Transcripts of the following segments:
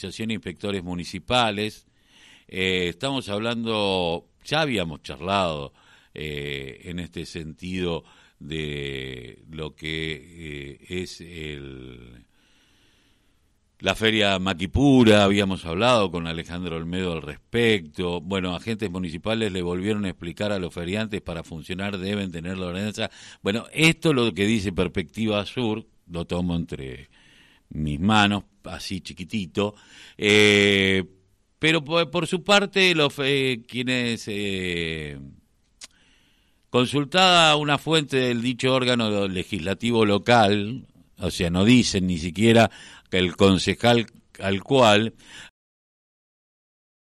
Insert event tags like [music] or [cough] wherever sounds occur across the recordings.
De Inspectores Municipales. Eh, estamos hablando, ya habíamos charlado eh, en este sentido de lo que eh, es el, la feria Maquipura, habíamos hablado con Alejandro Olmedo al respecto. Bueno, agentes municipales le volvieron a explicar a los feriantes para funcionar deben tener la ordenanza. Bueno, esto lo que dice Perspectiva Sur, lo tomo entre mis manos, así chiquitito. Eh, pero por, su parte, los eh, quienes eh, consultada una fuente del dicho órgano legislativo local, o sea, no dicen ni siquiera que el concejal al cual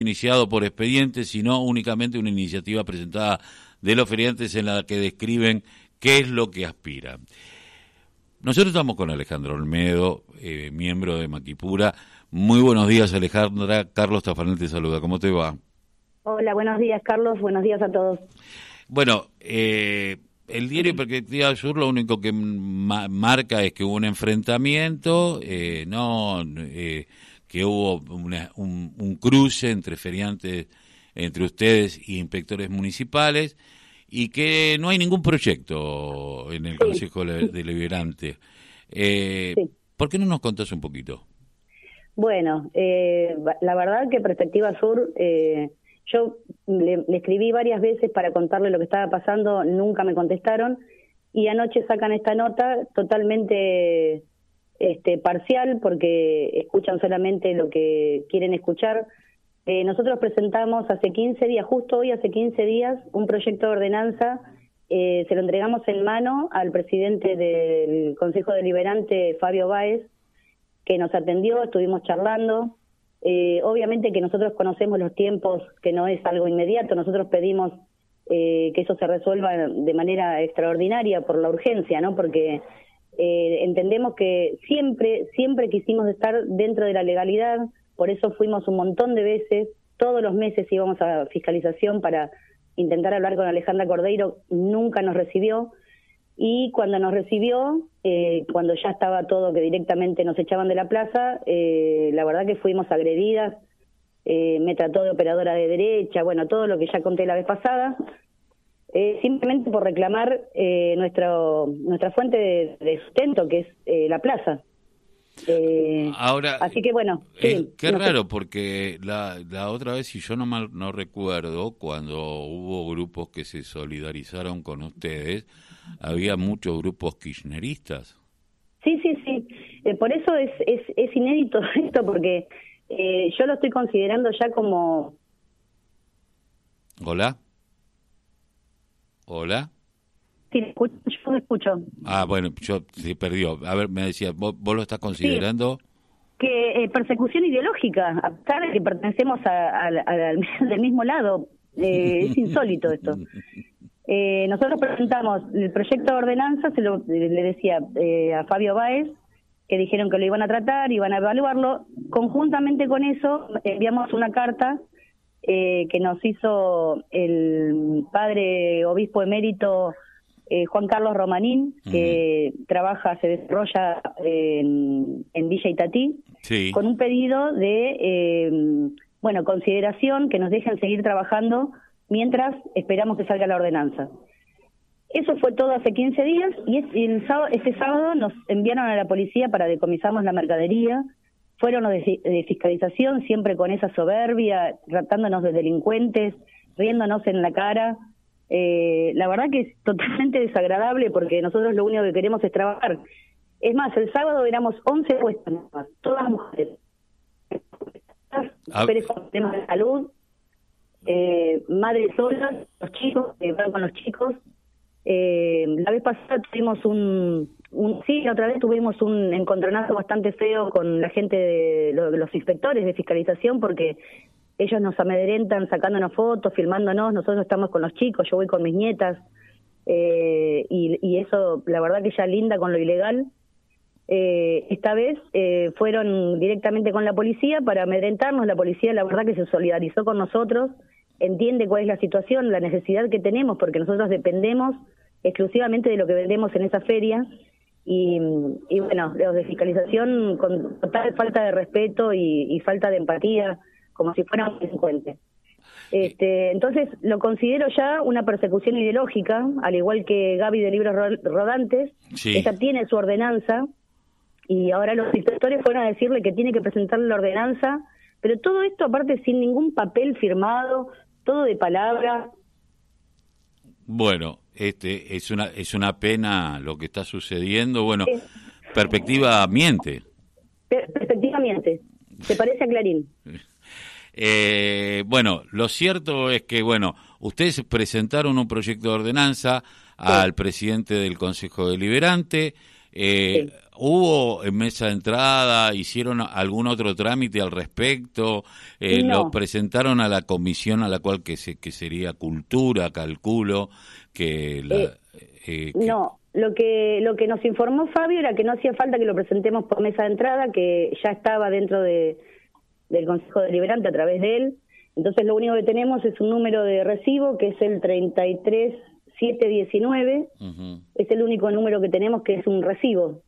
iniciado por expediente, sino únicamente una iniciativa presentada de los feriantes en la que describen qué es lo que aspiran. Nosotros estamos con Alejandro Olmedo, eh, miembro de Maquipura. Muy buenos días, Alejandra. Carlos Tafanel te saluda. ¿Cómo te va? Hola, buenos días, Carlos. Buenos días a todos. Bueno, eh, el diario Perspectiva Sur lo único que marca es que hubo un enfrentamiento, eh, no que hubo un, un, cruce entre feriantes, entre ustedes y inspectores municipales y que no hay ningún proyecto en el Consejo Deliberante. Eh, ¿Por qué no nos contás un poquito? Bueno, eh, la verdad que Perspectiva Sur, eh, yo le, escribí varias veces para contarle lo que estaba pasando, nunca me contestaron y anoche sacan esta nota totalmente este, parcial porque escuchan solamente lo que quieren escuchar eh, nosotros presentamos hace 15 días, justo hoy hace 15 días, un proyecto de ordenanza, eh, se lo entregamos en mano al presidente del Consejo Deliberante, Fabio Báez, que nos atendió, estuvimos charlando. Eh, obviamente que nosotros conocemos los tiempos, que no es algo inmediato, nosotros pedimos que eso se resuelva de manera extraordinaria por la urgencia, ¿no? Porque entendemos que siempre, siempre quisimos estar dentro de la legalidad, por eso fuimos un montón de veces, todos los meses íbamos a fiscalización para intentar hablar con Alejandra Cordeiro, nunca nos recibió. Y cuando nos recibió, eh, cuando ya estaba todo que directamente nos echaban de la plaza, eh, la verdad que fuimos agredidas, eh, me trató de operadora de derecha, bueno, todo lo que ya conté la vez pasada, simplemente por reclamar nuestro, nuestra fuente de sustento, que es la plaza. Eh, Ahora, así que bueno. qué raro, porque la, la otra vez, si yo no mal no recuerdo, cuando hubo grupos que se solidarizaron con ustedes, había muchos grupos kirchneristas. Sí, sí, sí. Eh, por eso es, es, es inédito [laughs] esto, porque eh, yo lo estoy considerando ya como... Hola. Hola. Sí, escucho. Ah, bueno, yo se perdió. A ver, me decía, ¿vos, lo estás considerando? que eh, persecución ideológica, a pesar de que pertenecemos al [laughs] del mismo lado. Eh, es insólito esto. [laughs] Eh, nosotros presentamos el proyecto de ordenanza, se lo, le decía a Fabio Báez, que dijeron que lo iban a tratar, iban a evaluarlo. Conjuntamente con eso, enviamos una carta que nos hizo el padre obispo emérito eh, Juan Carlos Romanín, que trabaja, se desarrolla en, Villa Itatí, con un pedido de, eh, bueno, consideración que nos dejen seguir trabajando mientras esperamos que salga la ordenanza. Eso fue todo hace 15 días y el sábado, este sábado nos enviaron a la policía para decomisarnos la mercadería. Fueron los de fiscalización, siempre con esa soberbia, tratándonos de delincuentes, riéndonos en la cara eh, la verdad que es totalmente desagradable porque nosotros lo único que queremos es trabajar. Es más, el sábado éramos 11 puestas, todas mujeres. Ah. Mujeres con temas de salud, eh, madres solas, los chicos, que van con los chicos. Eh, la vez pasada tuvimos un, un, sí, la otra vez tuvimos un encontronazo bastante feo con la gente de los inspectores de fiscalización porque ellos nos amedrentan sacándonos fotos, filmándonos, nosotros estamos con los chicos, yo voy con mis nietas, eh, y, eso, la verdad que ya linda con lo ilegal. Eh, esta vez eh, fueron directamente con la policía para amedrentarnos, la policía la verdad que se solidarizó con nosotros, entiende cuál es la situación, la necesidad que tenemos, porque nosotros dependemos exclusivamente de lo que vendemos en esa feria, y, bueno, los de fiscalización con total falta de respeto y, falta de empatía, como si fueran un delincuente. Este, entonces, lo considero ya una persecución ideológica, al igual que Gaby de Libros Rodantes, ella tiene su ordenanza, y ahora los inspectores fueron a decirle que tiene que presentar la ordenanza, pero todo esto aparte sin ningún papel firmado, todo de palabra. Bueno, este es una es una pena lo que está sucediendo. Bueno, perspectiva miente. perspectiva miente. Se parece a Clarín. [laughs] Eh, bueno, lo cierto es que, bueno, ustedes presentaron un proyecto de ordenanza al presidente del Consejo Deliberante. Eh, ¿Hubo en mesa de entrada, hicieron algún otro trámite al respecto? Eh, ¿Lo presentaron a la comisión a la cual que, se, que sería cultura, calculo? que, eh, eh, No, lo que, lo que nos informó Fabio era que no hacía falta que lo presentemos por mesa de entrada, que ya estaba dentro de, del Consejo Deliberante a través de él. Entonces lo único que tenemos es un número de recibo que es el 33719. Es el único número que tenemos que es un recibo.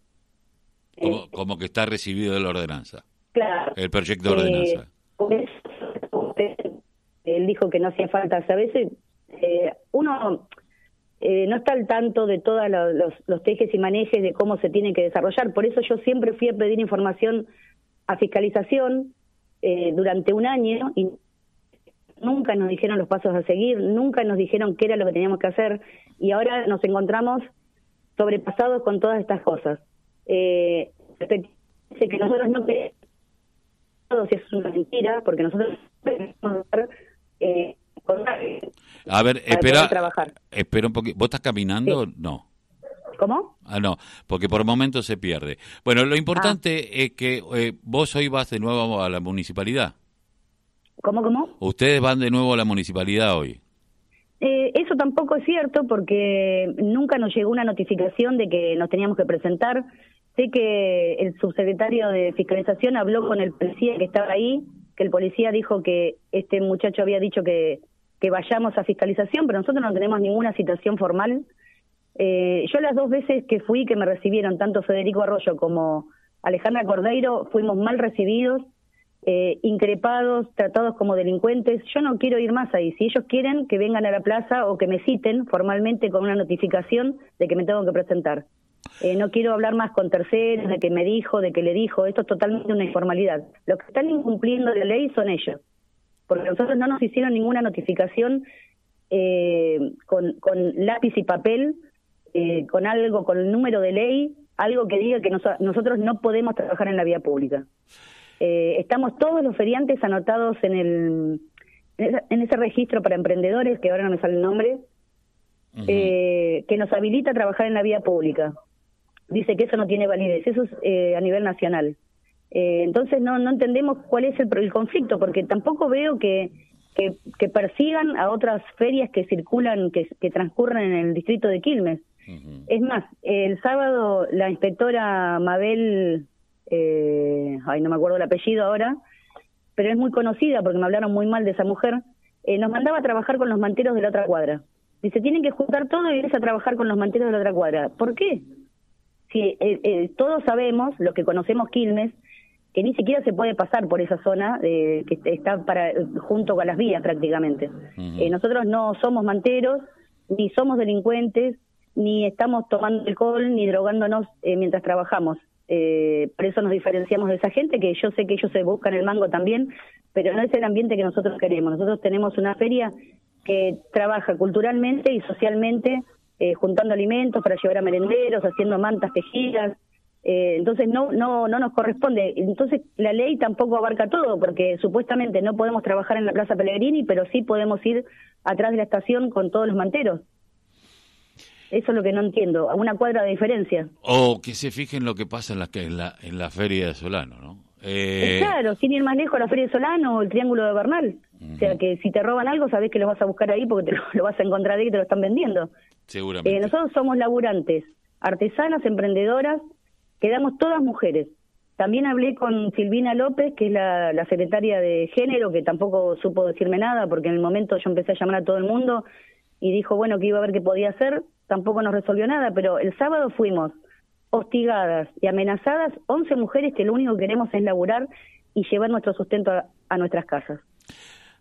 Como, que está recibido de la ordenanza. Claro. El proyecto de ordenanza. él dijo que no hacía falta. a veces eh, uno eh, no está al tanto de todos los, los, tejes y manejes de cómo se tiene que desarrollar. Por eso yo siempre fui a pedir información a fiscalización eh, durante un año y nunca nos dijeron los pasos a seguir, nunca nos dijeron qué era lo que teníamos que hacer y ahora nos encontramos sobrepasados con todas estas cosas eh, que nosotros no queremos, si es una mentira, porque nosotros eh, a ver, espera, espera un poquito. ¿Vos estás caminando? No. ¿Cómo? Ah, no, porque por momentos se pierde. Bueno, lo importante ah. es que eh, vos hoy vas de nuevo a la municipalidad. ¿Cómo, cómo? Ustedes van de nuevo a la municipalidad hoy. Eh, eso tampoco es cierto porque nunca nos llegó una notificación de que nos teníamos que presentar. Sé que el subsecretario de Fiscalización habló con el policía que estaba ahí, que el policía dijo que este muchacho había dicho que, que vayamos a fiscalización, pero nosotros no tenemos ninguna citación formal. Eh, yo las dos veces que fui, que me recibieron tanto Federico Arroyo como Alejandra Cordeiro, fuimos mal recibidos, eh, increpados, tratados como delincuentes. Yo no quiero ir más ahí. Si ellos quieren, que vengan a la plaza o que me citen formalmente con una notificación de que me tengo que presentar. Eh, no quiero hablar más con terceros, de que me dijo, de que le dijo, esto es totalmente una informalidad. Los que están incumpliendo la ley son ellos, porque nosotros no nos hicieron ninguna notificación eh, con, con, lápiz y papel, eh, con algo, con el número de ley, algo que diga que nosotros no podemos trabajar en la vía pública. estamos todos los feriantes anotados en el en ese registro para emprendedores, que ahora no me sale el nombre, que nos habilita a trabajar en la vía pública dice que eso no tiene validez, eso es eh, a nivel nacional. Eh, entonces no, no entendemos cuál es el, el conflicto, porque tampoco veo que, que, persigan a otras ferias que circulan, que, que transcurren en el distrito de Quilmes. Es más, el sábado la inspectora Mabel, eh, ay, no me acuerdo el apellido ahora, pero es muy conocida porque me hablaron muy mal de esa mujer, eh, nos mandaba a trabajar con los manteros de la otra cuadra. Dice, tienen que juntar todo y irse a trabajar con los manteros de la otra cuadra. ¿Por qué? Sí, eh, eh, todos sabemos, los que conocemos Quilmes, que ni siquiera se puede pasar por esa zona que está para junto con las vías prácticamente. Eh, nosotros no somos manteros, ni somos delincuentes, ni estamos tomando alcohol, ni drogándonos mientras trabajamos. por eso nos diferenciamos de esa gente, que yo sé que ellos se buscan el mango también, pero no es el ambiente que nosotros queremos. Nosotros tenemos una feria que trabaja culturalmente y socialmente eh, juntando alimentos para llevar a merenderos, haciendo mantas tejidas. Eh, entonces no, no, no nos corresponde. Entonces la ley tampoco abarca todo, porque supuestamente no podemos trabajar en la Plaza Pellegrini, pero sí podemos ir atrás de la estación con todos los manteros. Eso es lo que no entiendo, a una cuadra de diferencia. O que se fijen lo que pasa en la, en la, en la feria de Solano, ¿no? Eh... Claro, sin ir más lejos, la feria de Solano o el Triángulo de Bernal. O sea que si te roban algo, sabes que lo vas a buscar ahí porque te [laughs] lo, vas a encontrar ahí y te lo están vendiendo. Seguramente. Eh, nosotros somos laburantes, artesanas, emprendedoras, quedamos todas mujeres. También hablé con Silvina López, que es la, la, secretaria de género, que tampoco supo decirme nada, porque en el momento yo empecé a llamar a todo el mundo y dijo, bueno, que iba a ver qué podía hacer, tampoco nos resolvió nada, pero el sábado fuimos hostigadas y amenazadas 11 mujeres que lo único que queremos es laburar y llevar nuestro sustento a, nuestras casas.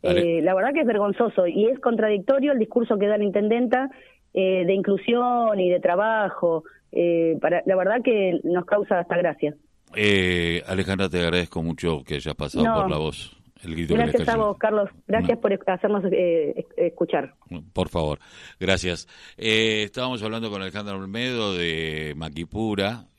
Eh, la verdad que es vergonzoso y es contradictorio el discurso que da la intendenta eh, de inclusión y de trabajo. Eh, para, la verdad que nos causa hasta gracia. Alejandra, te agradezco mucho que hayas pasado por la voz. Gracias a vos, Carlos. Gracias por hacernos escuchar. Por favor, gracias. estábamos hablando con Alejandra Olmedo de Maquipura.